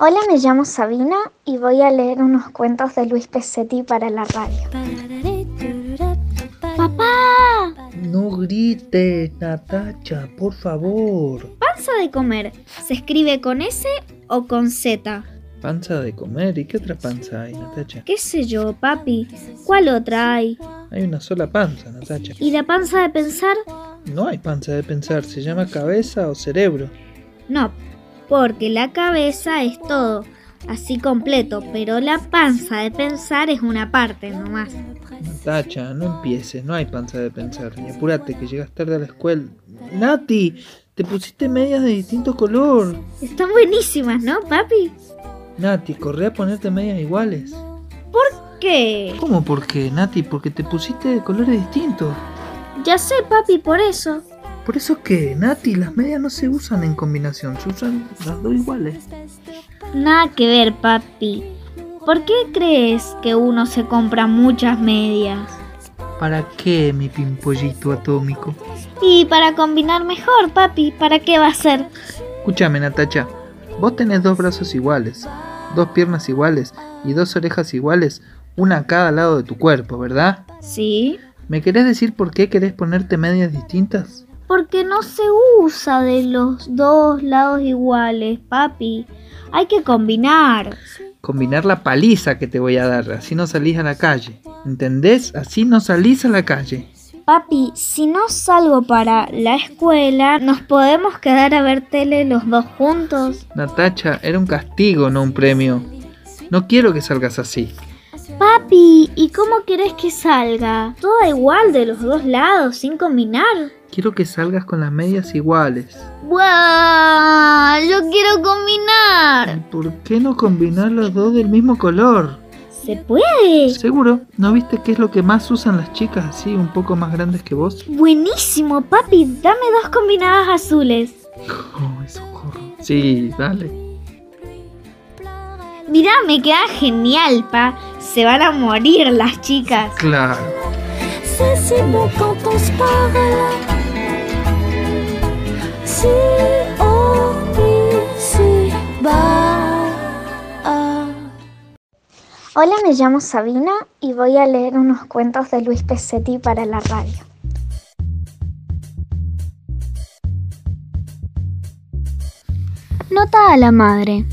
Hola, me llamo Sabina y voy a leer unos cuentos de Luis Pesetti para la radio. ¡Papá! No grites, Natacha, por favor. Panza de comer. ¿Se escribe con S o con Z? Panza de comer. ¿Y qué otra panza hay, Natacha? ¿Qué sé yo, papi? ¿Cuál otra hay? Hay una sola panza, Natacha. ¿Y la panza de pensar? No hay panza de pensar, se llama cabeza o cerebro. No, porque la cabeza es todo, así completo, pero la panza de pensar es una parte nomás. Natacha, no empieces, no hay panza de pensar. Y apúrate que llegas tarde a la escuela. Nati, te pusiste medias de distinto color. Están buenísimas, ¿no, papi? Nati, corre a ponerte medias iguales. ¿Por qué? ¿Cómo por qué, Nati? Porque te pusiste de colores distintos. Ya sé, papi, por eso. ¿Por eso qué, Nati? Las medias no se usan en combinación, se usan las dos iguales. Nada que ver, papi. ¿Por qué crees que uno se compra muchas medias? ¿Para qué, mi pimpollito atómico? Y para combinar mejor, papi, ¿para qué va a ser? Escúchame, Natacha. Vos tenés dos brazos iguales, dos piernas iguales y dos orejas iguales, una a cada lado de tu cuerpo, ¿verdad? Sí. ¿Me querés decir por qué querés ponerte medias distintas? Porque no se usa de los dos lados iguales, papi. Hay que combinar. Combinar la paliza que te voy a dar, así no salís a la calle. ¿Entendés? Así no salís a la calle. Papi, si no salgo para la escuela, ¿nos podemos quedar a ver tele los dos juntos? Natacha, era un castigo, no un premio. No quiero que salgas así. Papi, ¿y cómo querés que salga? Todo igual de los dos lados, sin combinar. Quiero que salgas con las medias iguales. ¡Buah! Yo quiero combinar. ¿Por qué no combinar los dos del mismo color? ¿Se puede? Seguro, ¿no viste qué es lo que más usan las chicas así, un poco más grandes que vos? Buenísimo, papi. Dame dos combinadas azules. Oh, socorro. Sí, dale. Mirá, me queda genial, pa. Se van a morir las chicas. Claro. C'est si beau quand on se parle. Hola, me llamo Sabina y voy a leer unos cuentos de Luis Pesetti para la radio. Nota a la madre.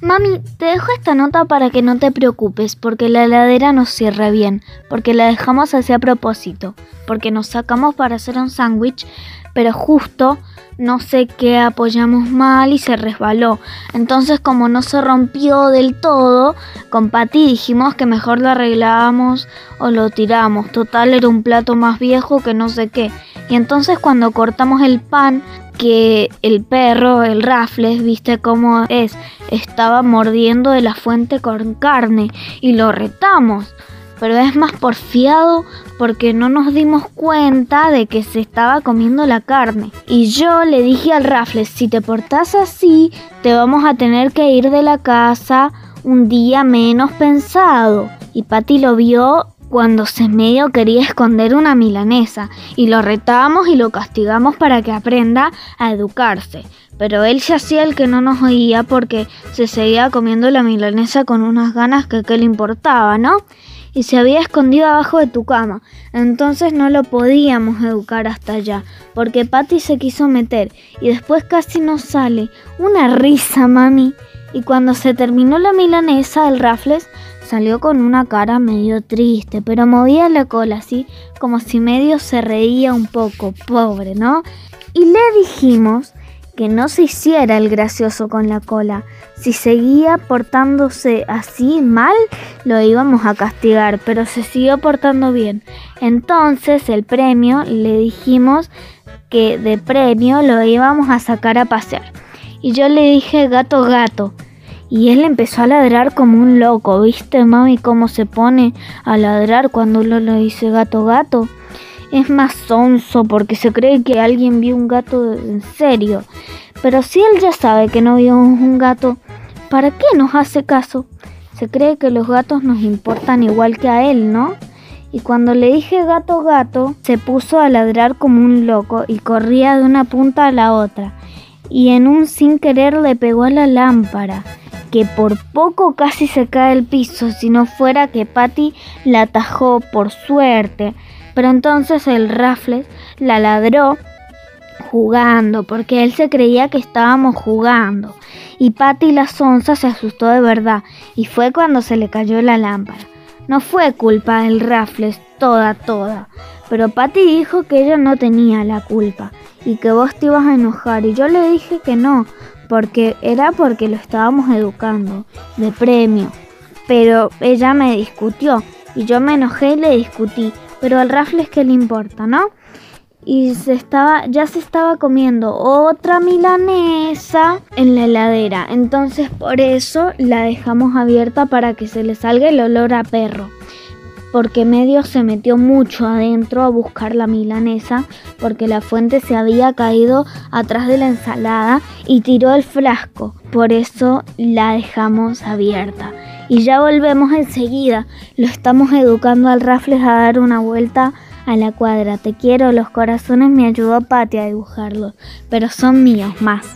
Mami, te dejo esta nota para que no te preocupes, porque la heladera nos cierra bien, porque la dejamos así a propósito, porque nos sacamos para hacer un sándwich, pero justo no sé qué apoyamos mal y se resbaló. Entonces como no se rompió del todo, con Pati dijimos que mejor lo arreglábamos o lo tiramos. Total era un plato más viejo que no sé qué. Y entonces cuando cortamos el pan, que el perro, el Raffles, viste cómo es, estaba mordiendo de la fuente con carne y lo retamos pero es más porfiado porque no nos dimos cuenta de que se estaba comiendo la carne. Y yo le dije al Raffles, si te portás así, te vamos a tener que ir de la casa un día menos pensado. Y Patty lo vio cuando se medio quería esconder una milanesa y lo retamos y lo castigamos para que aprenda a educarse. Pero él se hacía el que no nos oía porque se seguía comiendo la milanesa con unas ganas que qué le importaba, ¿no? Y se había escondido abajo de tu cama. Entonces no lo podíamos educar hasta allá, porque Patty se quiso meter y después casi no sale. Una risa, mami. Y cuando se terminó la milanesa, el Raffles salió con una cara medio triste, pero movía la cola así, como si medio se reía un poco, pobre, ¿no? Y le dijimos que no se hiciera el gracioso con la cola. Si seguía portándose así mal, lo íbamos a castigar, pero se siguió portando bien. Entonces el premio le dijimos que de premio lo íbamos a sacar a pasear. Y yo le dije gato gato. Y él empezó a ladrar como un loco. ¿Viste, mami, cómo se pone a ladrar cuando uno le dice gato gato? Es más sonso porque se cree que alguien vio un gato en serio. Pero si él ya sabe que no vio un gato, ¿para qué nos hace caso? Se cree que los gatos nos importan igual que a él, ¿no? Y cuando le dije gato gato, se puso a ladrar como un loco y corría de una punta a la otra. y en un sin querer le pegó a la lámpara, que por poco casi se cae al piso si no fuera que Patty la atajó por suerte. Pero entonces el Raffles la ladró jugando, porque él se creía que estábamos jugando. Y Patty la sonza se asustó de verdad, y fue cuando se le cayó la lámpara. No fue culpa del Raffles, toda, toda. Pero Patty dijo que ella no tenía la culpa y que vos te ibas a enojar. Y yo le dije que no, porque era porque lo estábamos educando, de premio. Pero ella me discutió y yo me enojé y le discutí. Pero al Raffles qué le importa, ¿no? Y se estaba, ya se estaba comiendo otra milanesa en la heladera. Entonces por eso la dejamos abierta para que se le salga el olor a perro porque medio se metió mucho adentro a buscar la milanesa, porque la fuente se había caído atrás de la ensalada y tiró el frasco. Por eso la dejamos abierta. Y ya volvemos enseguida. Lo estamos educando al Raffles a dar una vuelta a la cuadra. Te quiero, los corazones me ayudó Pati a dibujarlos, pero son míos más.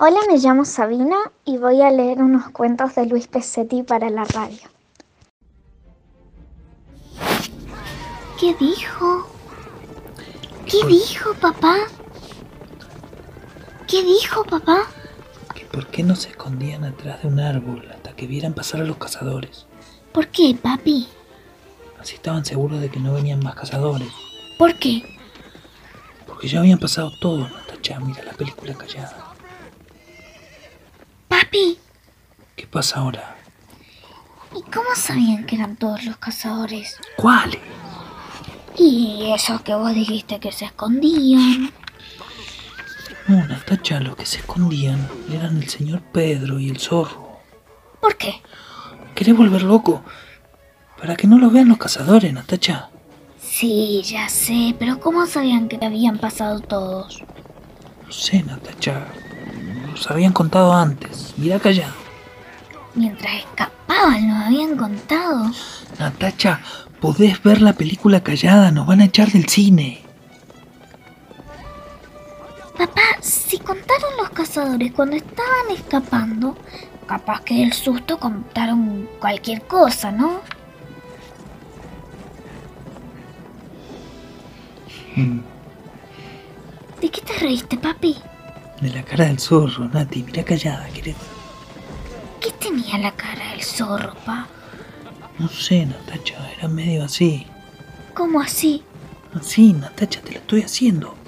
Hola, me llamo Sabina y voy a leer unos cuentos de Luis Pesetti para la radio. ¿Qué dijo? ¿Qué dijo, papá? ¿Qué dijo, papá? ¿Que por qué no se escondían atrás de un árbol hasta que vieran pasar a los cazadores? ¿Por qué, papi? Así estaban seguros de que no venían más cazadores. ¿Por qué? Porque ya habían pasado todos, Natacha. Mira la película callada. Papi, ¿Qué pasa ahora? ¿y cómo sabían que eran todos los cazadores? ¿Cuáles? Y esos que vos dijiste que se escondían. No, Natacha, los que se escondían eran el señor Pedro y el zorro. ¿Por qué? ¿Querés volver loco? Para que no los vean los cazadores, Natacha. Sí, ya sé, pero ¿cómo sabían que habían pasado todos? No sé, Natacha. Los habían contado antes. Mira callado. Mientras escapaban, nos habían contado. Natacha, podés ver la película callada. Nos van a echar del cine. Papá, si contaron los cazadores cuando estaban escapando, capaz que del susto contaron cualquier cosa, ¿no? Mm, ¿De qué te reíste, papi? De la cara del zorro, Nati. Mira callada, ¿querés? ¿Qué tenía la cara del zorro, pa? No sé, Natacha. Era medio así. ¿Cómo así? Así, Natacha, te lo estoy haciendo.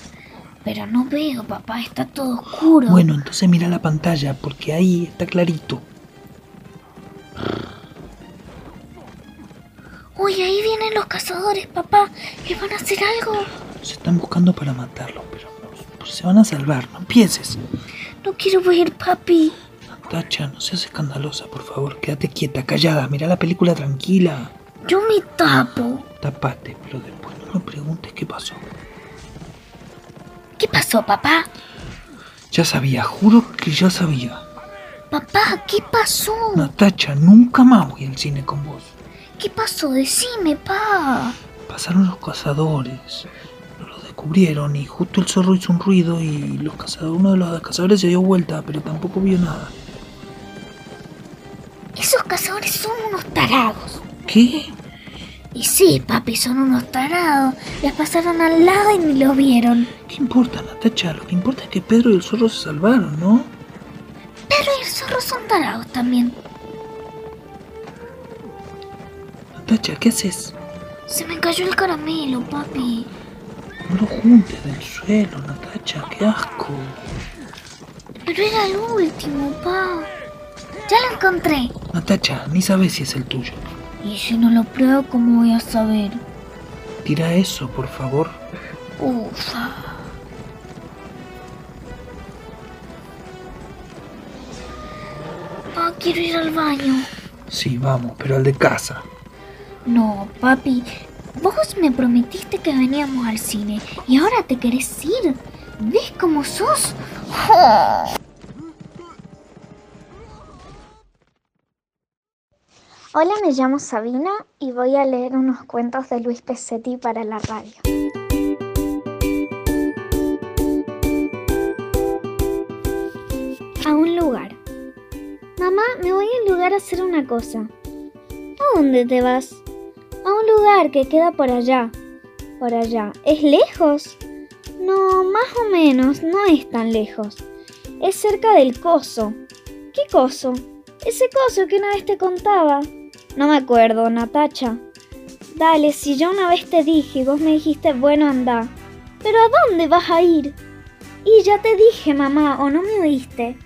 Pero no veo, papá, está todo oscuro. Bueno, entonces mira la pantalla, porque ahí está clarito. Uy, ahí vienen los cazadores, papá. ¿Les van a hacer algo? Se están buscando para matarlo, pero, pero se van a salvar. No empieces. No quiero ver, papi. Natacha, no seas escandalosa, por favor. Quédate quieta, callada. Mira la película tranquila. Yo me tapo. Tapate, pero después no me preguntes qué pasó. ¿Qué pasó, papá? Ya sabía, juro que ya sabía. Papá, ¿qué pasó? Natacha, nunca más voy al cine con vos. ¿Qué pasó? Decime, pa. Pasaron los cazadores. Los descubrieron y justo el zorro hizo un ruido y los cazadores, uno de los cazadores se dio vuelta, pero tampoco vio nada. Esos cazadores son unos tarados. ¿Qué? Y sí, papi, son unos tarados. Les pasaron al lado y ni lo vieron. ¿Qué importa, Natacha? Lo que importa es que Pedro y el zorro se salvaron, ¿no? Pedro y el zorro son tarados también. Natacha, ¿qué haces? Se me cayó el caramelo, papi. No lo juntes del suelo, Natacha, qué asco. Pero era el último, pa. Ya lo encontré. Natacha, ni sabes si es el tuyo. Y si no lo pruebo, ¿cómo voy a saber? Tira eso, por favor. Ufa. Quiero ir al baño. Sí, vamos, pero al de casa. No, papi. Vos me prometiste que veníamos al cine y ahora te querés ir. ¿Ves cómo sos? Hola, me llamo Sabina y voy a leer unos cuentos de Luis Pesetti para la radio. Mamá, me voy al lugar a hacer una cosa. ¿A dónde te vas? A un lugar que queda por allá. Por allá. ¿Es lejos? No, más o menos, no es tan lejos. Es cerca del coso. ¿Qué coso? Ese coso que una vez te contaba. No me acuerdo, Natacha. Dale, si yo una vez te dije y vos me dijiste, bueno, anda. ¿Pero a dónde vas a ir? Y ya te dije, mamá, ¿o no me oíste?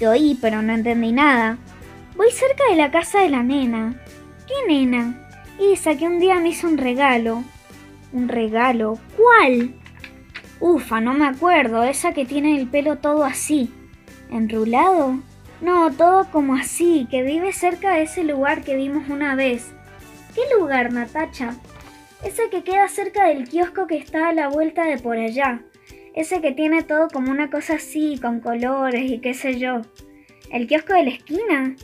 Te oí, pero no entendí nada. Voy cerca de la casa de la nena. ¿Qué nena? Esa que un día me hizo un regalo. ¿Un regalo? ¿Cuál? Ufa, no me acuerdo. Esa que tiene el pelo todo así. ¿Enrulado? No, todo como así, que vive cerca de ese lugar que vimos una vez. ¿Qué lugar, Natacha? Ese que queda cerca del kiosco que está a la vuelta de por allá. Ese que tiene todo como una cosa así, con colores y qué sé yo. ¿El kiosco de la esquina?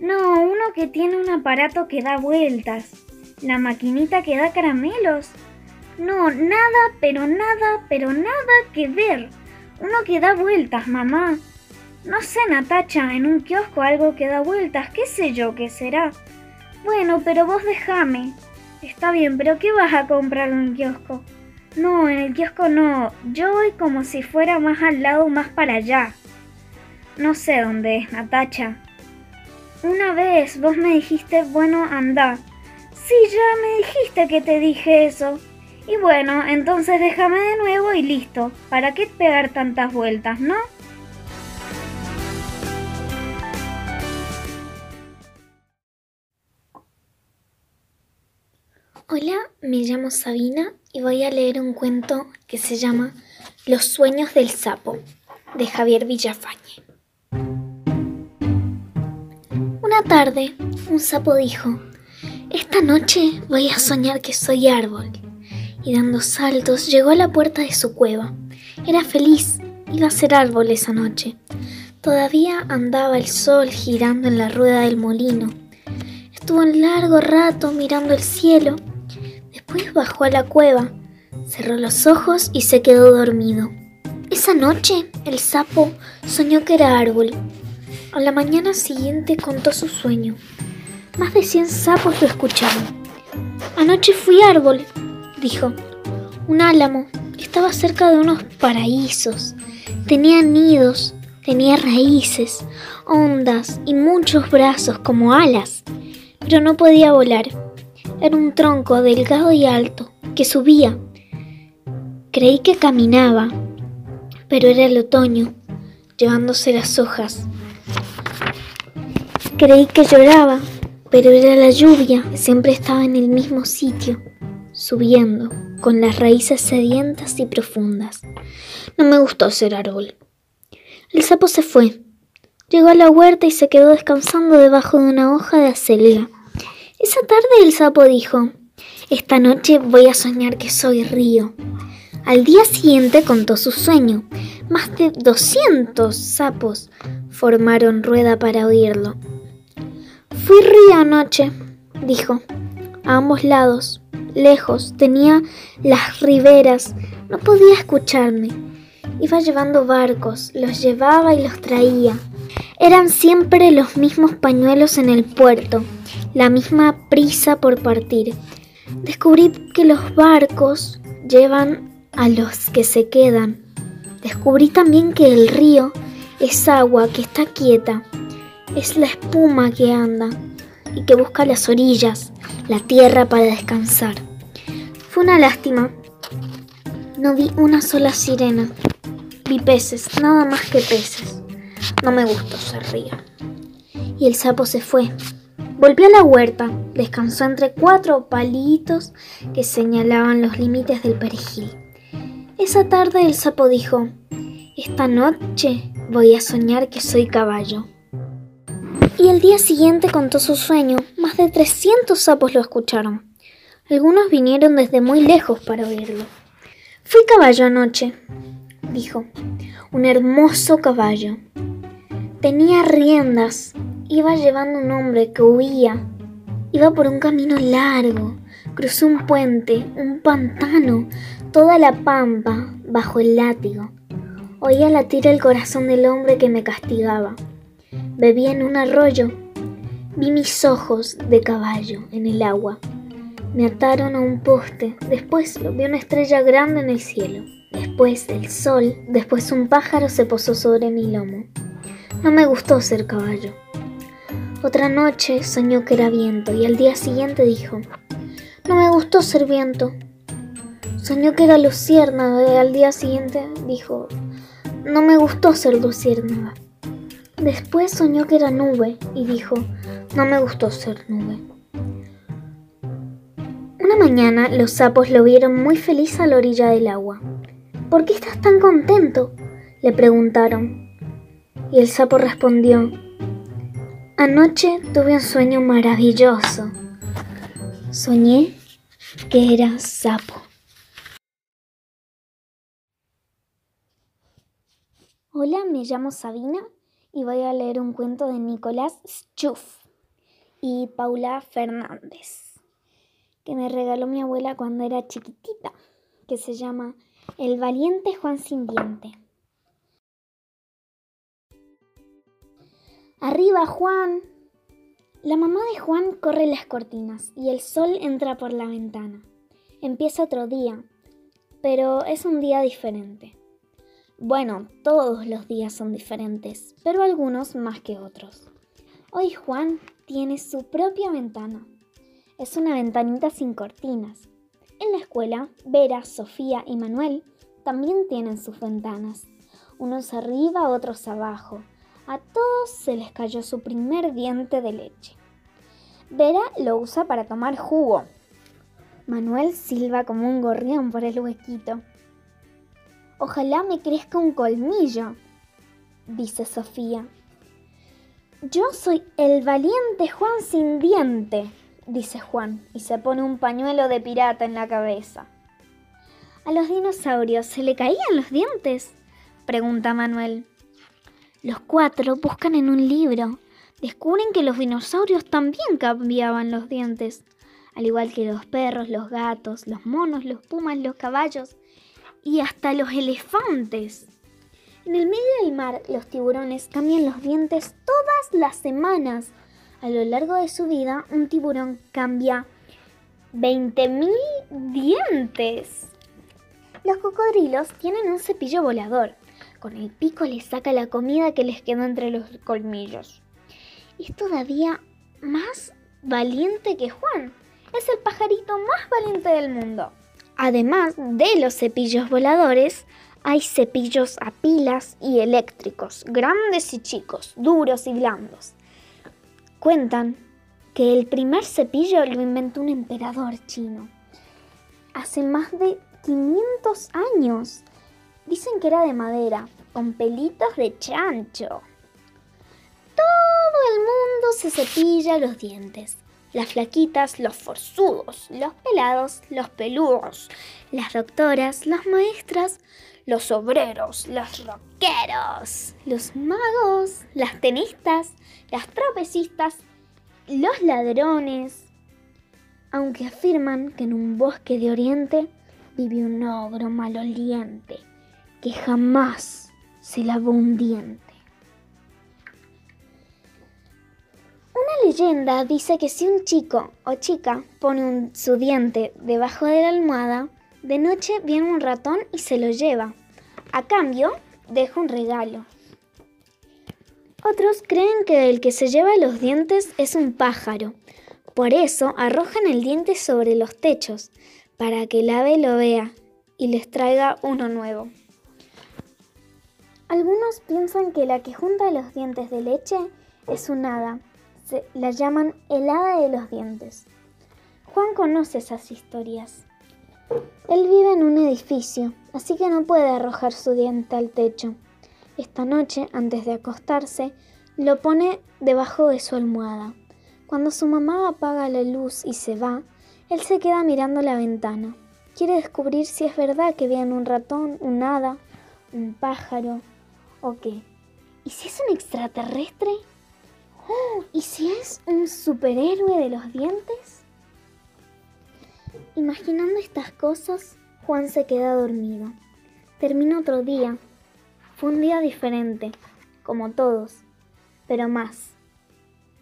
No, uno que tiene un aparato que da vueltas. ¿La maquinita que da caramelos? No, nada, pero nada, pero nada que ver. Uno que da vueltas, mamá. No sé, Natacha, en un kiosco algo que da vueltas, qué sé yo qué será. Bueno, pero vos déjame. Está bien, pero ¿qué vas a comprar en un kiosco? No, en el kiosco no. Yo voy como si fuera más al lado, más para allá. No sé dónde es, Natacha. Una vez vos me dijiste, bueno, anda. Sí, ya me dijiste que te dije eso. Y bueno, entonces déjame de nuevo y listo. ¿Para qué pegar tantas vueltas, no? Hola, me llamo Sabina y voy a leer un cuento que se llama Los sueños del sapo, de Javier Villafañe. Una tarde, un sapo dijo, Esta noche voy a soñar que soy árbol. Y dando saltos llegó a la puerta de su cueva. Era feliz, iba a ser árbol esa noche. Todavía andaba el sol girando en la rueda del molino. Estuvo un largo rato mirando el cielo Después bajó a la cueva, cerró los ojos y se quedó dormido. Esa noche el sapo soñó que era árbol. A la mañana siguiente contó su sueño. Más de cien sapos lo escucharon. Anoche fui árbol, dijo. Un álamo estaba cerca de unos paraísos. Tenía nidos, tenía raíces, ondas y muchos brazos como alas, pero no podía volar. Era un tronco delgado y alto que subía. Creí que caminaba, pero era el otoño, llevándose las hojas. Creí que lloraba, pero era la lluvia siempre estaba en el mismo sitio, subiendo, con las raíces sedientas y profundas. No me gustó ser árbol. El sapo se fue. Llegó a la huerta y se quedó descansando debajo de una hoja de acelga. Esa tarde el sapo dijo, Esta noche voy a soñar que soy río. Al día siguiente contó su sueño. Más de 200 sapos formaron rueda para oírlo. Fui río anoche, dijo. A ambos lados, lejos, tenía las riberas. No podía escucharme. Iba llevando barcos, los llevaba y los traía. Eran siempre los mismos pañuelos en el puerto la misma prisa por partir. Descubrí que los barcos llevan a los que se quedan. Descubrí también que el río es agua que está quieta, es la espuma que anda y que busca las orillas, la tierra para descansar. Fue una lástima. No vi una sola sirena. Vi peces, nada más que peces. No me gustó ser río. Y el sapo se fue, Volvió a la huerta, descansó entre cuatro palitos que señalaban los límites del perejil. Esa tarde el sapo dijo, Esta noche voy a soñar que soy caballo. Y el día siguiente contó su sueño. Más de 300 sapos lo escucharon. Algunos vinieron desde muy lejos para oírlo. Fui caballo anoche, dijo. Un hermoso caballo. Tenía riendas Iba llevando un hombre que huía Iba por un camino largo, cruzó un puente, un pantano, toda la pampa bajo el látigo. Oía latir el corazón del hombre que me castigaba. Bebí en un arroyo. Vi mis ojos de caballo en el agua. Me ataron a un poste. Después vi una estrella grande en el cielo. Después el sol. Después un pájaro se posó sobre mi lomo. No me gustó ser caballo. Otra noche soñó que era viento y al día siguiente dijo, no me gustó ser viento. Soñó que era luciérnaga y al día siguiente dijo, no me gustó ser luciérnaga. Después soñó que era nube y dijo, no me gustó ser nube. Una mañana los sapos lo vieron muy feliz a la orilla del agua. ¿Por qué estás tan contento? le preguntaron. Y el sapo respondió, anoche tuve un sueño maravilloso. Soñé que era sapo. Hola, me llamo Sabina y voy a leer un cuento de Nicolás Schuff y Paula Fernández, que me regaló mi abuela cuando era chiquitita, que se llama El valiente Juan sin diente. Arriba, Juan. La mamá de Juan corre las cortinas y el sol entra por la ventana. Empieza otro día, pero es un día diferente. Bueno, todos los días son diferentes, pero algunos más que otros. Hoy Juan tiene su propia ventana. Es una ventanita sin cortinas. En la escuela, Vera, Sofía y Manuel también tienen sus ventanas. Unos arriba, otros abajo. A todos se les cayó su primer diente de leche. Vera lo usa para tomar jugo. Manuel silba como un gorrión por el huequito. Ojalá me crezca un colmillo, dice Sofía. Yo soy el valiente Juan sin diente, dice Juan, y se pone un pañuelo de pirata en la cabeza. ¿A los dinosaurios se le caían los dientes? pregunta Manuel. Los cuatro buscan en un libro. Descubren que los dinosaurios también cambiaban los dientes, al igual que los perros, los gatos, los monos, los pumas, los caballos y hasta los elefantes. En el medio del mar, los tiburones cambian los dientes todas las semanas. A lo largo de su vida, un tiburón cambia 20.000 dientes. Los cocodrilos tienen un cepillo volador. Con el pico les saca la comida que les quedó entre los colmillos. Es todavía más valiente que Juan. Es el pajarito más valiente del mundo. Además de los cepillos voladores, hay cepillos a pilas y eléctricos, grandes y chicos, duros y blandos. Cuentan que el primer cepillo lo inventó un emperador chino. Hace más de 500 años. Dicen que era de madera, con pelitos de chancho. Todo el mundo se cepilla los dientes las flaquitas, los forzudos, los pelados, los peludos, las doctoras, las maestras, los obreros, los rockeros, los magos, las tenistas, las trapecistas, los ladrones. Aunque afirman que en un bosque de oriente vive un ogro maloliente que jamás se lavó un diente. Una leyenda dice que si un chico o chica pone su diente debajo de la almohada, de noche viene un ratón y se lo lleva. A cambio, deja un regalo. Otros creen que el que se lleva los dientes es un pájaro. Por eso arrojan el diente sobre los techos, para que el ave lo vea y les traiga uno nuevo. Algunos piensan que la que junta los dientes de leche es un hada la llaman helada de los dientes. Juan conoce esas historias. Él vive en un edificio, así que no puede arrojar su diente al techo. Esta noche, antes de acostarse, lo pone debajo de su almohada. Cuando su mamá apaga la luz y se va, él se queda mirando la ventana. Quiere descubrir si es verdad que viene un ratón, un hada, un pájaro o qué. ¿Y si es un extraterrestre? Oh, ¿Y si es un superhéroe de los dientes? Imaginando estas cosas, Juan se queda dormido. Termina otro día. Fue un día diferente, como todos, pero más.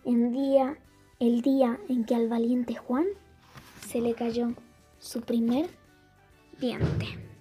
En día, el día en que al valiente Juan se le cayó su primer diente.